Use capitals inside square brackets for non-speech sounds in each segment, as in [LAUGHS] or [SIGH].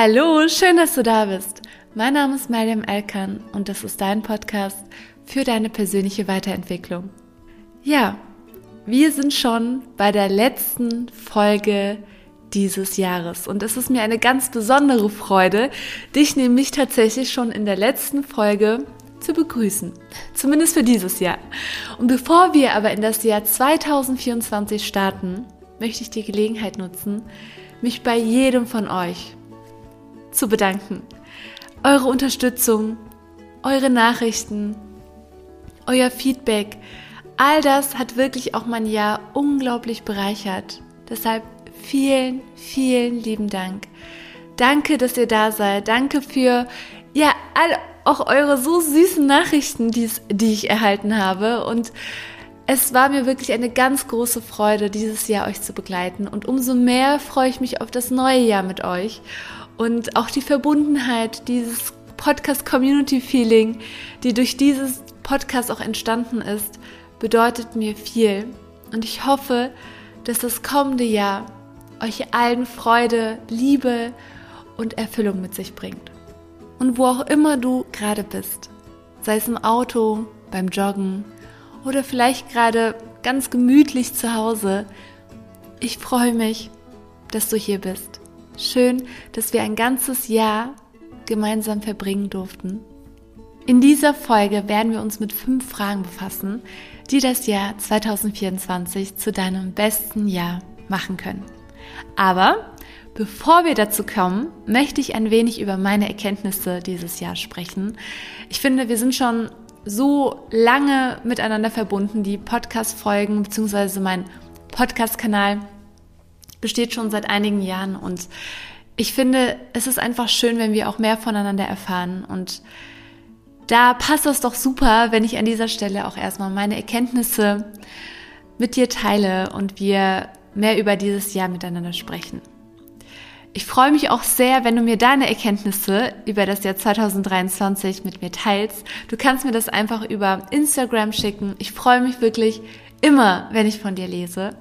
Hallo, schön, dass du da bist. Mein Name ist Mariam Elkan und das ist dein Podcast für deine persönliche Weiterentwicklung. Ja, wir sind schon bei der letzten Folge dieses Jahres und es ist mir eine ganz besondere Freude, dich nämlich tatsächlich schon in der letzten Folge zu begrüßen. Zumindest für dieses Jahr. Und bevor wir aber in das Jahr 2024 starten, möchte ich die Gelegenheit nutzen, mich bei jedem von euch zu bedanken. Eure Unterstützung, eure Nachrichten, euer Feedback, all das hat wirklich auch mein Jahr unglaublich bereichert. Deshalb vielen, vielen lieben Dank. Danke, dass ihr da seid. Danke für ja all auch eure so süßen Nachrichten, die ich erhalten habe und es war mir wirklich eine ganz große Freude, dieses Jahr euch zu begleiten. Und umso mehr freue ich mich auf das neue Jahr mit euch. Und auch die Verbundenheit, dieses Podcast-Community-Feeling, die durch dieses Podcast auch entstanden ist, bedeutet mir viel. Und ich hoffe, dass das kommende Jahr euch allen Freude, Liebe und Erfüllung mit sich bringt. Und wo auch immer du gerade bist, sei es im Auto, beim Joggen, oder vielleicht gerade ganz gemütlich zu Hause. Ich freue mich, dass du hier bist. Schön, dass wir ein ganzes Jahr gemeinsam verbringen durften. In dieser Folge werden wir uns mit fünf Fragen befassen, die das Jahr 2024 zu deinem besten Jahr machen können. Aber bevor wir dazu kommen, möchte ich ein wenig über meine Erkenntnisse dieses Jahr sprechen. Ich finde, wir sind schon so lange miteinander verbunden. Die Podcast-Folgen bzw. mein Podcast-Kanal besteht schon seit einigen Jahren und ich finde, es ist einfach schön, wenn wir auch mehr voneinander erfahren und da passt es doch super, wenn ich an dieser Stelle auch erstmal meine Erkenntnisse mit dir teile und wir mehr über dieses Jahr miteinander sprechen. Ich freue mich auch sehr, wenn du mir deine Erkenntnisse über das Jahr 2023 mit mir teilst. Du kannst mir das einfach über Instagram schicken. Ich freue mich wirklich immer, wenn ich von dir lese.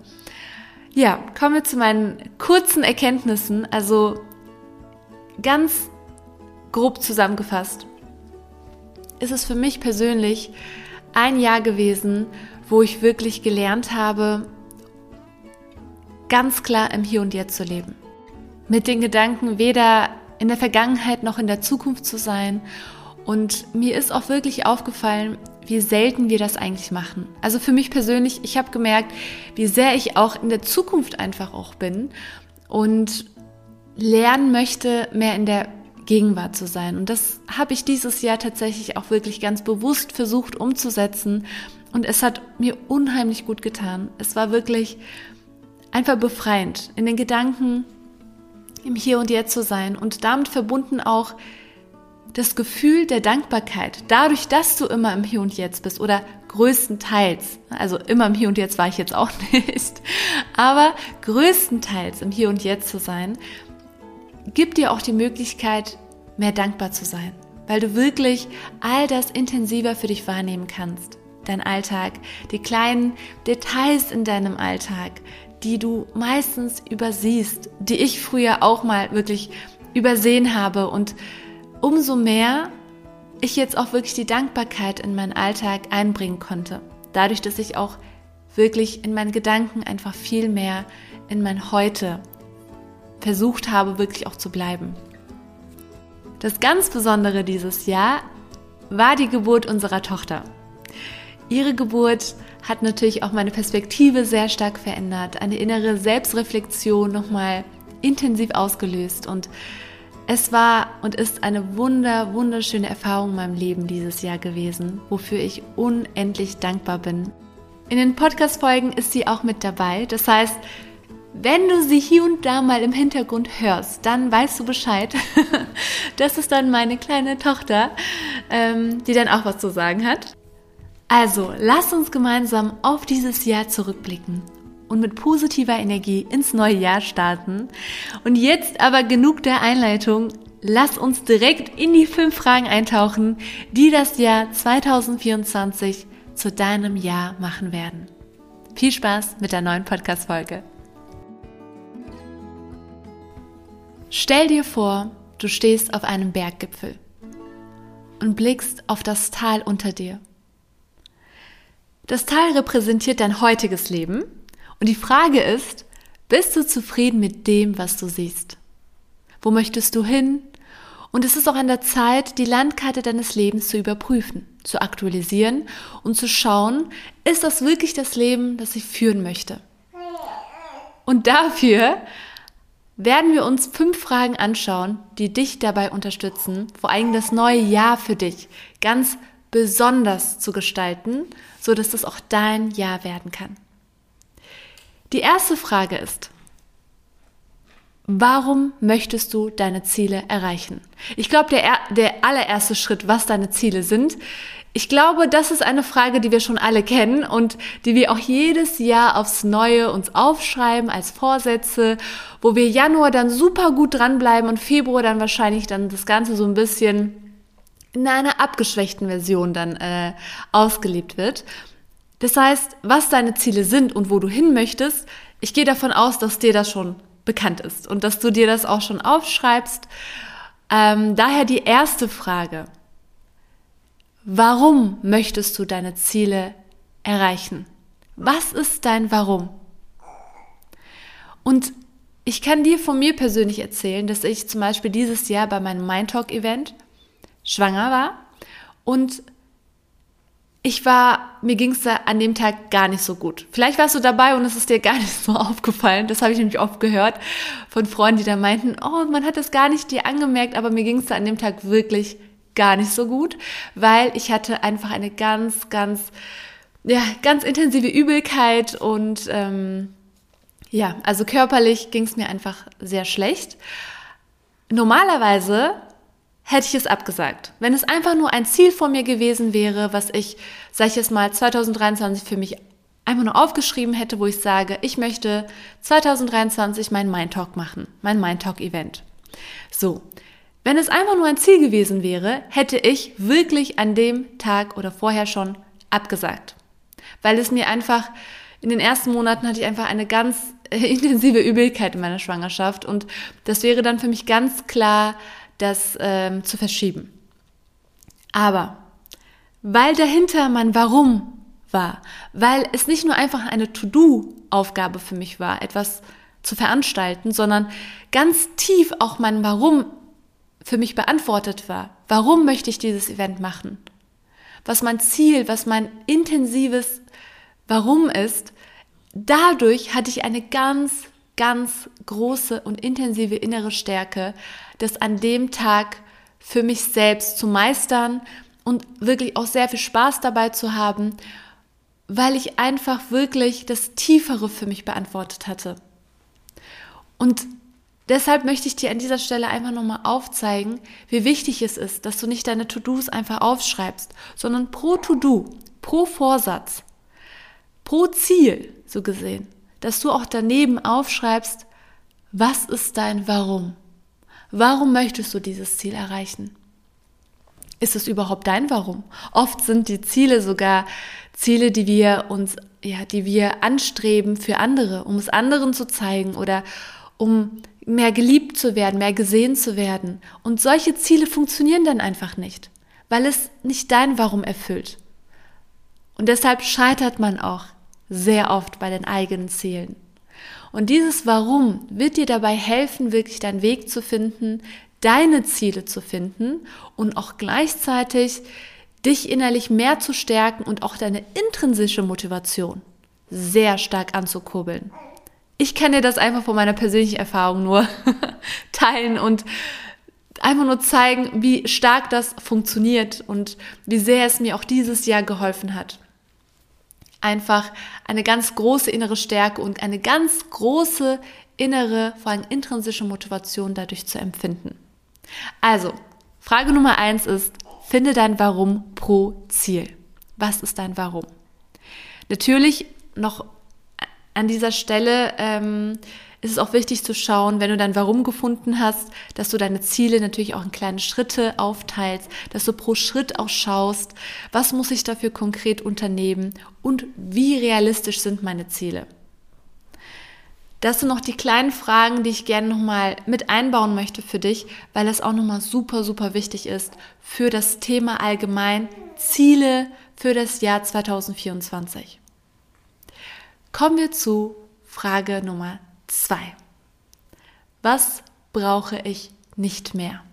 Ja, kommen wir zu meinen kurzen Erkenntnissen. Also ganz grob zusammengefasst ist es für mich persönlich ein Jahr gewesen, wo ich wirklich gelernt habe, ganz klar im Hier und Jetzt zu leben mit den Gedanken, weder in der Vergangenheit noch in der Zukunft zu sein. Und mir ist auch wirklich aufgefallen, wie selten wir das eigentlich machen. Also für mich persönlich, ich habe gemerkt, wie sehr ich auch in der Zukunft einfach auch bin und lernen möchte, mehr in der Gegenwart zu sein. Und das habe ich dieses Jahr tatsächlich auch wirklich ganz bewusst versucht umzusetzen. Und es hat mir unheimlich gut getan. Es war wirklich einfach befreiend, in den Gedanken im Hier und Jetzt zu sein und damit verbunden auch das Gefühl der Dankbarkeit, dadurch, dass du immer im Hier und Jetzt bist oder größtenteils, also immer im Hier und Jetzt war ich jetzt auch [LAUGHS] nicht, aber größtenteils im Hier und Jetzt zu sein, gibt dir auch die Möglichkeit, mehr dankbar zu sein, weil du wirklich all das intensiver für dich wahrnehmen kannst. Dein Alltag, die kleinen Details in deinem Alltag, die du meistens übersiehst, die ich früher auch mal wirklich übersehen habe und umso mehr ich jetzt auch wirklich die Dankbarkeit in meinen Alltag einbringen konnte. Dadurch, dass ich auch wirklich in meinen Gedanken einfach viel mehr in mein Heute versucht habe, wirklich auch zu bleiben. Das ganz Besondere dieses Jahr war die Geburt unserer Tochter. Ihre Geburt hat natürlich auch meine Perspektive sehr stark verändert, eine innere Selbstreflexion nochmal intensiv ausgelöst und es war und ist eine wunder, wunderschöne Erfahrung in meinem Leben dieses Jahr gewesen, wofür ich unendlich dankbar bin. In den Podcast-Folgen ist sie auch mit dabei. Das heißt, wenn du sie hier und da mal im Hintergrund hörst, dann weißt du Bescheid. [LAUGHS] das ist dann meine kleine Tochter, ähm, die dann auch was zu sagen hat. Also, lass uns gemeinsam auf dieses Jahr zurückblicken und mit positiver Energie ins neue Jahr starten. Und jetzt aber genug der Einleitung. Lass uns direkt in die fünf Fragen eintauchen, die das Jahr 2024 zu deinem Jahr machen werden. Viel Spaß mit der neuen Podcast-Folge. Stell dir vor, du stehst auf einem Berggipfel und blickst auf das Tal unter dir. Das Tal repräsentiert dein heutiges Leben und die Frage ist, bist du zufrieden mit dem, was du siehst? Wo möchtest du hin? Und es ist auch an der Zeit, die Landkarte deines Lebens zu überprüfen, zu aktualisieren und zu schauen, ist das wirklich das Leben, das ich führen möchte? Und dafür werden wir uns fünf Fragen anschauen, die dich dabei unterstützen, vor allem das neue Jahr für dich ganz besonders zu gestalten, so dass es auch dein Jahr werden kann. Die erste Frage ist, warum möchtest du deine Ziele erreichen? Ich glaube, der, der allererste Schritt, was deine Ziele sind, ich glaube, das ist eine Frage, die wir schon alle kennen und die wir auch jedes Jahr aufs Neue uns aufschreiben als Vorsätze, wo wir Januar dann super gut dranbleiben und Februar dann wahrscheinlich dann das Ganze so ein bisschen in einer abgeschwächten Version dann äh, ausgelebt wird. Das heißt, was deine Ziele sind und wo du hin möchtest, ich gehe davon aus, dass dir das schon bekannt ist und dass du dir das auch schon aufschreibst. Ähm, daher die erste Frage. Warum möchtest du deine Ziele erreichen? Was ist dein Warum? Und ich kann dir von mir persönlich erzählen, dass ich zum Beispiel dieses Jahr bei meinem Mindtalk Event schwanger war und ich war, mir ging es an dem Tag gar nicht so gut. Vielleicht warst du dabei und es ist dir gar nicht so [LAUGHS] aufgefallen. Das habe ich nämlich oft gehört von Freunden, die da meinten, oh, man hat das gar nicht dir angemerkt, aber mir ging es an dem Tag wirklich gar nicht so gut, weil ich hatte einfach eine ganz, ganz, ja, ganz intensive Übelkeit und ähm, ja, also körperlich ging es mir einfach sehr schlecht. Normalerweise hätte ich es abgesagt. Wenn es einfach nur ein Ziel von mir gewesen wäre, was ich, sag ich jetzt mal, 2023 für mich einfach nur aufgeschrieben hätte, wo ich sage, ich möchte 2023 mein Mind Talk machen, mein Mind Talk Event. So. Wenn es einfach nur ein Ziel gewesen wäre, hätte ich wirklich an dem Tag oder vorher schon abgesagt. Weil es mir einfach, in den ersten Monaten hatte ich einfach eine ganz [LAUGHS] intensive Übelkeit in meiner Schwangerschaft und das wäre dann für mich ganz klar, das ähm, zu verschieben. Aber weil dahinter mein Warum war, weil es nicht nur einfach eine To-Do-Aufgabe für mich war, etwas zu veranstalten, sondern ganz tief auch mein Warum für mich beantwortet war. Warum möchte ich dieses Event machen? Was mein Ziel, was mein intensives Warum ist, dadurch hatte ich eine ganz, ganz große und intensive innere Stärke, das an dem Tag für mich selbst zu meistern und wirklich auch sehr viel Spaß dabei zu haben, weil ich einfach wirklich das Tiefere für mich beantwortet hatte. Und Deshalb möchte ich dir an dieser Stelle einfach nochmal aufzeigen, wie wichtig es ist, dass du nicht deine To-Dos einfach aufschreibst, sondern pro To-Do, pro Vorsatz, pro Ziel, so gesehen, dass du auch daneben aufschreibst, was ist dein Warum? Warum möchtest du dieses Ziel erreichen? Ist es überhaupt dein Warum? Oft sind die Ziele sogar Ziele, die wir uns, ja, die wir anstreben für andere, um es anderen zu zeigen oder um mehr geliebt zu werden, mehr gesehen zu werden. Und solche Ziele funktionieren dann einfach nicht, weil es nicht dein Warum erfüllt. Und deshalb scheitert man auch sehr oft bei den eigenen Zielen. Und dieses Warum wird dir dabei helfen, wirklich deinen Weg zu finden, deine Ziele zu finden und auch gleichzeitig dich innerlich mehr zu stärken und auch deine intrinsische Motivation sehr stark anzukurbeln ich kann dir das einfach von meiner persönlichen Erfahrung nur [LAUGHS] teilen und einfach nur zeigen, wie stark das funktioniert und wie sehr es mir auch dieses Jahr geholfen hat. Einfach eine ganz große innere Stärke und eine ganz große innere, vor allem intrinsische Motivation dadurch zu empfinden. Also, Frage Nummer eins ist, finde dein Warum pro Ziel. Was ist dein Warum? Natürlich noch an dieser Stelle ähm, ist es auch wichtig zu schauen, wenn du dein Warum gefunden hast, dass du deine Ziele natürlich auch in kleine Schritte aufteilst, dass du pro Schritt auch schaust, was muss ich dafür konkret unternehmen und wie realistisch sind meine Ziele. Das sind noch die kleinen Fragen, die ich gerne nochmal mit einbauen möchte für dich, weil das auch nochmal super, super wichtig ist für das Thema allgemein Ziele für das Jahr 2024. Kommen wir zu Frage Nummer zwei. Was brauche ich nicht mehr?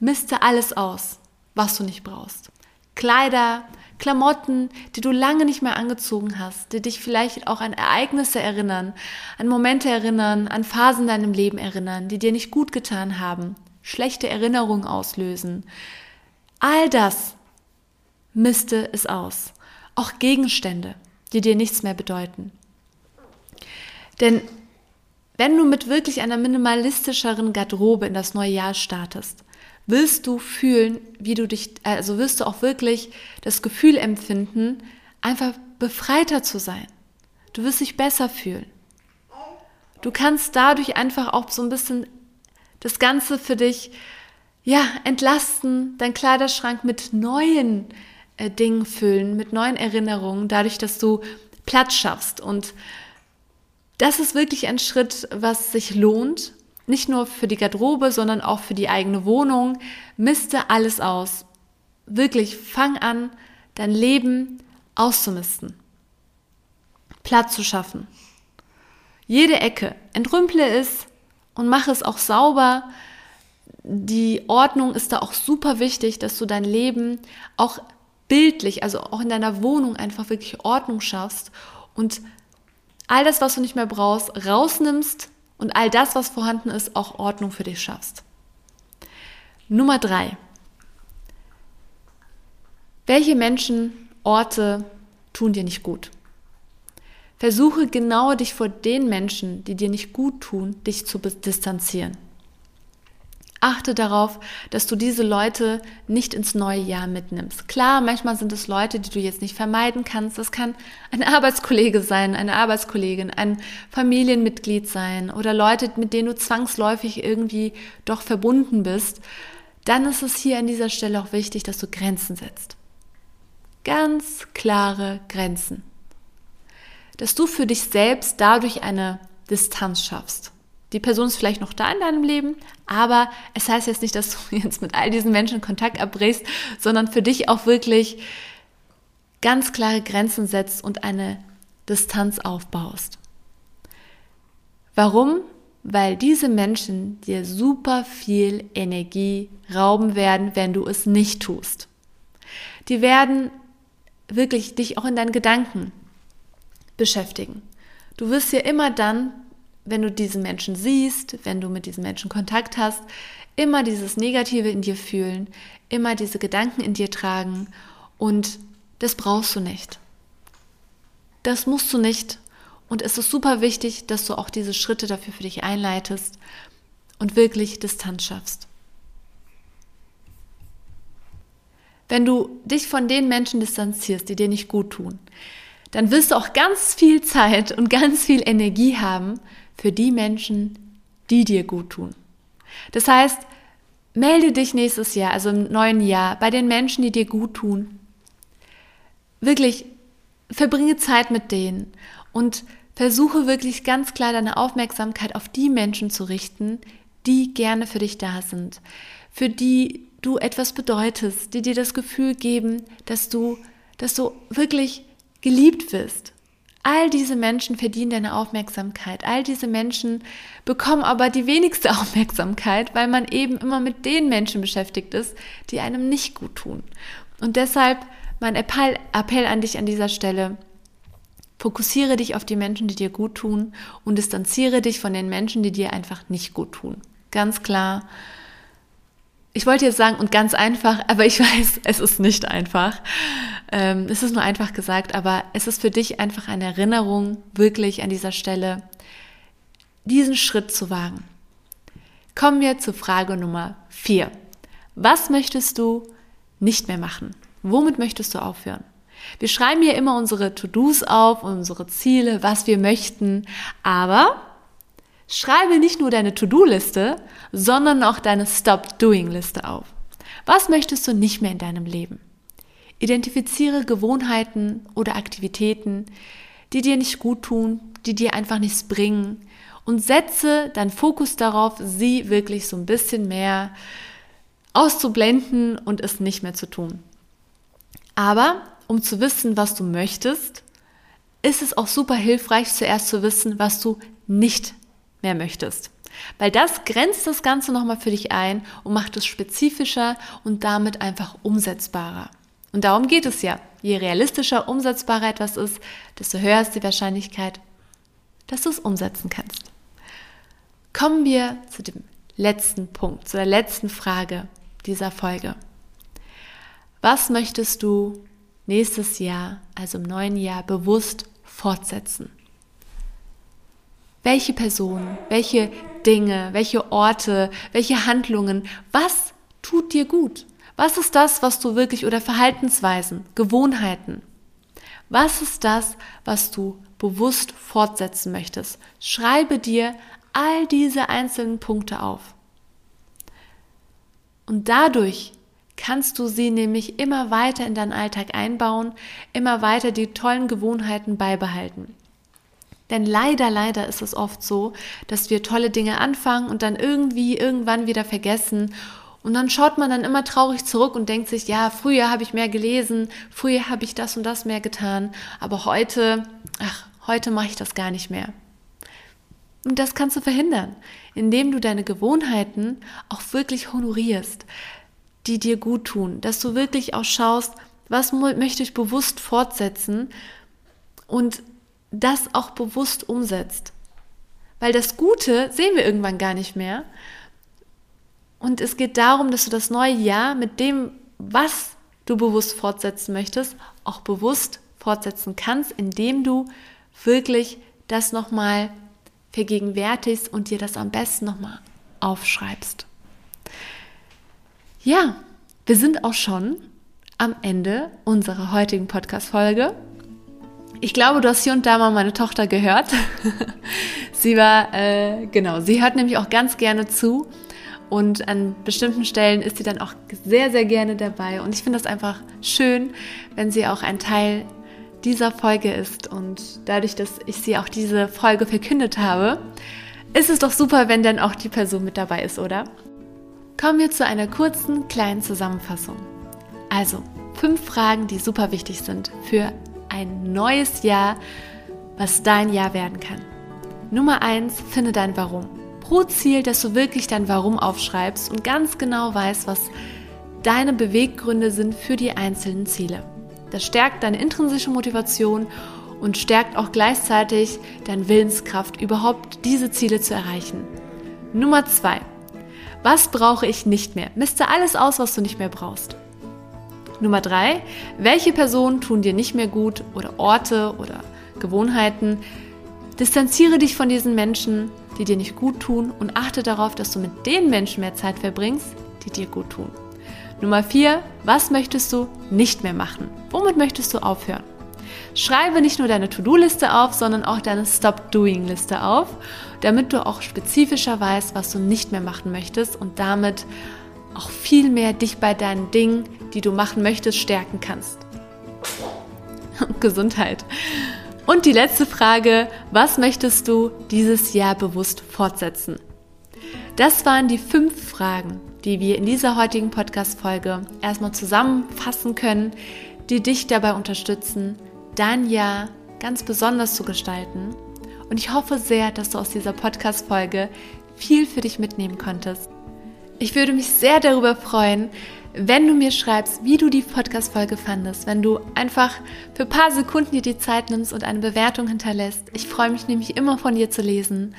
Miste alles aus, was du nicht brauchst. Kleider, Klamotten, die du lange nicht mehr angezogen hast, die dich vielleicht auch an Ereignisse erinnern, an Momente erinnern, an Phasen in deinem Leben erinnern, die dir nicht gut getan haben, schlechte Erinnerungen auslösen. All das misste es aus. Auch Gegenstände, die dir nichts mehr bedeuten. Denn wenn du mit wirklich einer minimalistischeren Garderobe in das neue Jahr startest, willst du fühlen, wie du dich, also wirst du auch wirklich das Gefühl empfinden, einfach befreiter zu sein. Du wirst dich besser fühlen. Du kannst dadurch einfach auch so ein bisschen das Ganze für dich, ja, entlasten, dein Kleiderschrank mit neuen äh, Dingen füllen, mit neuen Erinnerungen, dadurch, dass du Platz schaffst. Und das ist wirklich ein Schritt, was sich lohnt, nicht nur für die Garderobe, sondern auch für die eigene Wohnung. Miste alles aus. Wirklich, fang an, dein Leben auszumisten. Platz zu schaffen. Jede Ecke. Entrümple es und mache es auch sauber. Die Ordnung ist da auch super wichtig, dass du dein Leben auch bildlich, also auch in deiner Wohnung einfach wirklich Ordnung schaffst und all das, was du nicht mehr brauchst, rausnimmst und all das, was vorhanden ist, auch Ordnung für dich schaffst. Nummer drei. Welche Menschen, Orte tun dir nicht gut? Versuche genau dich vor den Menschen, die dir nicht gut tun, dich zu distanzieren. Achte darauf, dass du diese Leute nicht ins neue Jahr mitnimmst. Klar, manchmal sind es Leute, die du jetzt nicht vermeiden kannst. Das kann ein Arbeitskollege sein, eine Arbeitskollegin, ein Familienmitglied sein oder Leute, mit denen du zwangsläufig irgendwie doch verbunden bist. Dann ist es hier an dieser Stelle auch wichtig, dass du Grenzen setzt. Ganz klare Grenzen. Dass du für dich selbst dadurch eine Distanz schaffst. Die Person ist vielleicht noch da in deinem Leben, aber es heißt jetzt nicht, dass du [LAUGHS] jetzt mit all diesen Menschen Kontakt abbrichst, sondern für dich auch wirklich ganz klare Grenzen setzt und eine Distanz aufbaust. Warum? Weil diese Menschen dir super viel Energie rauben werden, wenn du es nicht tust. Die werden wirklich dich auch in deinen Gedanken beschäftigen. Du wirst ja immer dann wenn du diesen Menschen siehst, wenn du mit diesen Menschen Kontakt hast, immer dieses Negative in dir fühlen, immer diese Gedanken in dir tragen und das brauchst du nicht. Das musst du nicht. Und es ist super wichtig, dass du auch diese Schritte dafür für dich einleitest und wirklich Distanz schaffst. Wenn du dich von den Menschen distanzierst, die dir nicht gut tun, dann wirst du auch ganz viel Zeit und ganz viel Energie haben für die Menschen, die dir gut tun. Das heißt, melde dich nächstes Jahr, also im neuen Jahr, bei den Menschen, die dir gut tun. Wirklich, verbringe Zeit mit denen und versuche wirklich ganz klar deine Aufmerksamkeit auf die Menschen zu richten, die gerne für dich da sind, für die du etwas bedeutest, die dir das Gefühl geben, dass du, dass du wirklich geliebt wirst All diese Menschen verdienen deine Aufmerksamkeit. All diese Menschen bekommen aber die wenigste [LAUGHS] Aufmerksamkeit, weil man eben immer mit den Menschen beschäftigt ist, die einem nicht gut tun. Und deshalb mein Appell, Appell an dich an dieser Stelle. Fokussiere dich auf die Menschen, die dir gut tun und distanziere dich von den Menschen, die dir einfach nicht gut tun. Ganz klar. Ich wollte jetzt sagen, und ganz einfach, aber ich [LAUGHS] weiß, es ist nicht einfach. Ähm, es ist nur einfach gesagt, aber es ist für dich einfach eine Erinnerung, wirklich an dieser Stelle diesen Schritt zu wagen. Kommen wir zur Frage Nummer vier. Was möchtest du nicht mehr machen? Womit möchtest du aufhören? Wir schreiben hier immer unsere To-Dos auf, unsere Ziele, was wir möchten, aber schreibe nicht nur deine To-Do-Liste, sondern auch deine Stop-Doing-Liste auf. Was möchtest du nicht mehr in deinem Leben? Identifiziere Gewohnheiten oder Aktivitäten, die dir nicht gut tun, die dir einfach nichts bringen und setze deinen Fokus darauf, sie wirklich so ein bisschen mehr auszublenden und es nicht mehr zu tun. Aber um zu wissen, was du möchtest, ist es auch super hilfreich, zuerst zu wissen, was du nicht mehr möchtest. Weil das grenzt das Ganze nochmal für dich ein und macht es spezifischer und damit einfach umsetzbarer. Und darum geht es ja. Je realistischer, umsetzbarer etwas ist, desto höher ist die Wahrscheinlichkeit, dass du es umsetzen kannst. Kommen wir zu dem letzten Punkt, zu der letzten Frage dieser Folge. Was möchtest du nächstes Jahr, also im neuen Jahr, bewusst fortsetzen? Welche Personen, welche Dinge, welche Orte, welche Handlungen, was tut dir gut? Was ist das, was du wirklich oder Verhaltensweisen, Gewohnheiten? Was ist das, was du bewusst fortsetzen möchtest? Schreibe dir all diese einzelnen Punkte auf. Und dadurch kannst du sie nämlich immer weiter in deinen Alltag einbauen, immer weiter die tollen Gewohnheiten beibehalten. Denn leider, leider ist es oft so, dass wir tolle Dinge anfangen und dann irgendwie irgendwann wieder vergessen. Und dann schaut man dann immer traurig zurück und denkt sich, ja, früher habe ich mehr gelesen, früher habe ich das und das mehr getan, aber heute, ach, heute mache ich das gar nicht mehr. Und das kannst du verhindern, indem du deine Gewohnheiten auch wirklich honorierst, die dir gut tun, dass du wirklich auch schaust, was möchte ich bewusst fortsetzen und das auch bewusst umsetzt. Weil das Gute sehen wir irgendwann gar nicht mehr. Und es geht darum, dass du das neue Jahr mit dem, was du bewusst fortsetzen möchtest, auch bewusst fortsetzen kannst, indem du wirklich das nochmal vergegenwärtigst und dir das am besten nochmal aufschreibst. Ja, wir sind auch schon am Ende unserer heutigen Podcast-Folge. Ich glaube, du hast hier und da mal meine Tochter gehört. [LAUGHS] sie war, äh, genau, sie hört nämlich auch ganz gerne zu. Und an bestimmten Stellen ist sie dann auch sehr, sehr gerne dabei. Und ich finde das einfach schön, wenn sie auch ein Teil dieser Folge ist. Und dadurch, dass ich sie auch diese Folge verkündet habe, ist es doch super, wenn dann auch die Person mit dabei ist, oder? Kommen wir zu einer kurzen, kleinen Zusammenfassung. Also, fünf Fragen, die super wichtig sind für ein neues Jahr, was dein Jahr werden kann. Nummer eins, finde dein Warum. Pro Ziel, dass du wirklich dein Warum aufschreibst und ganz genau weißt, was deine Beweggründe sind für die einzelnen Ziele. Das stärkt deine intrinsische Motivation und stärkt auch gleichzeitig deine Willenskraft, überhaupt diese Ziele zu erreichen. Nummer zwei. Was brauche ich nicht mehr? Miste alles aus, was du nicht mehr brauchst. Nummer drei. Welche Personen tun dir nicht mehr gut oder Orte oder Gewohnheiten? Distanziere dich von diesen Menschen, die dir nicht gut tun und achte darauf, dass du mit den Menschen mehr Zeit verbringst, die dir gut tun. Nummer vier, was möchtest du nicht mehr machen? Womit möchtest du aufhören? Schreibe nicht nur deine To-Do-Liste auf, sondern auch deine Stop-Doing-Liste auf, damit du auch spezifischer weißt, was du nicht mehr machen möchtest und damit auch viel mehr dich bei deinen Dingen, die du machen möchtest, stärken kannst. Gesundheit. Und die letzte Frage, was möchtest du dieses Jahr bewusst fortsetzen? Das waren die fünf Fragen, die wir in dieser heutigen Podcast-Folge erstmal zusammenfassen können, die dich dabei unterstützen, dein Jahr ganz besonders zu gestalten. Und ich hoffe sehr, dass du aus dieser Podcast-Folge viel für dich mitnehmen konntest. Ich würde mich sehr darüber freuen, wenn du mir schreibst, wie du die Podcast-Folge fandest, wenn du einfach für ein paar Sekunden dir die Zeit nimmst und eine Bewertung hinterlässt. Ich freue mich nämlich immer von dir zu lesen.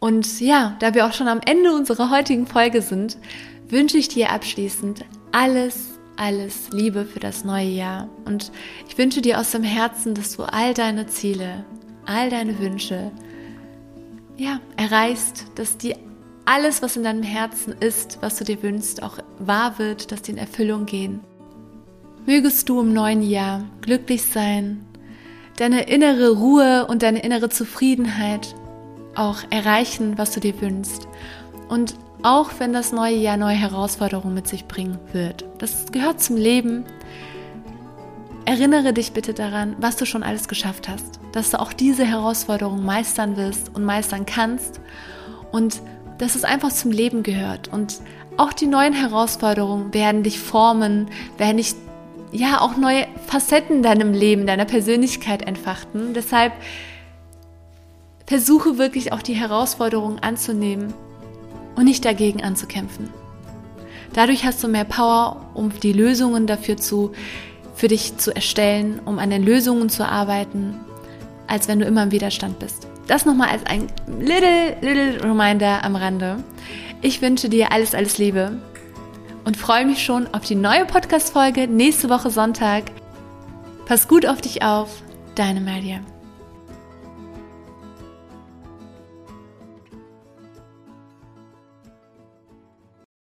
Und ja, da wir auch schon am Ende unserer heutigen Folge sind, wünsche ich dir abschließend alles, alles Liebe für das neue Jahr. Und ich wünsche dir aus dem Herzen, dass du all deine Ziele, all deine Wünsche, ja, erreichst, dass die alles, was in deinem Herzen ist, was du dir wünschst, auch wahr wird, dass die in Erfüllung gehen. Mögest du im neuen Jahr glücklich sein, deine innere Ruhe und deine innere Zufriedenheit auch erreichen, was du dir wünschst. Und auch wenn das neue Jahr neue Herausforderungen mit sich bringen wird. Das gehört zum Leben. Erinnere dich bitte daran, was du schon alles geschafft hast. dass du auch diese Herausforderung meistern wirst und meistern kannst und dass es einfach zum Leben gehört. Und auch die neuen Herausforderungen werden dich formen, werden dich ja auch neue Facetten in deinem Leben, deiner Persönlichkeit entfachten. Deshalb versuche wirklich auch die Herausforderungen anzunehmen und nicht dagegen anzukämpfen. Dadurch hast du mehr Power, um die Lösungen dafür zu, für dich zu erstellen, um an den Lösungen zu arbeiten, als wenn du immer im Widerstand bist. Das nochmal als ein little, little Reminder am Rande. Ich wünsche dir alles, alles Liebe und freue mich schon auf die neue Podcast-Folge nächste Woche Sonntag. Pass gut auf dich auf, deine Maria.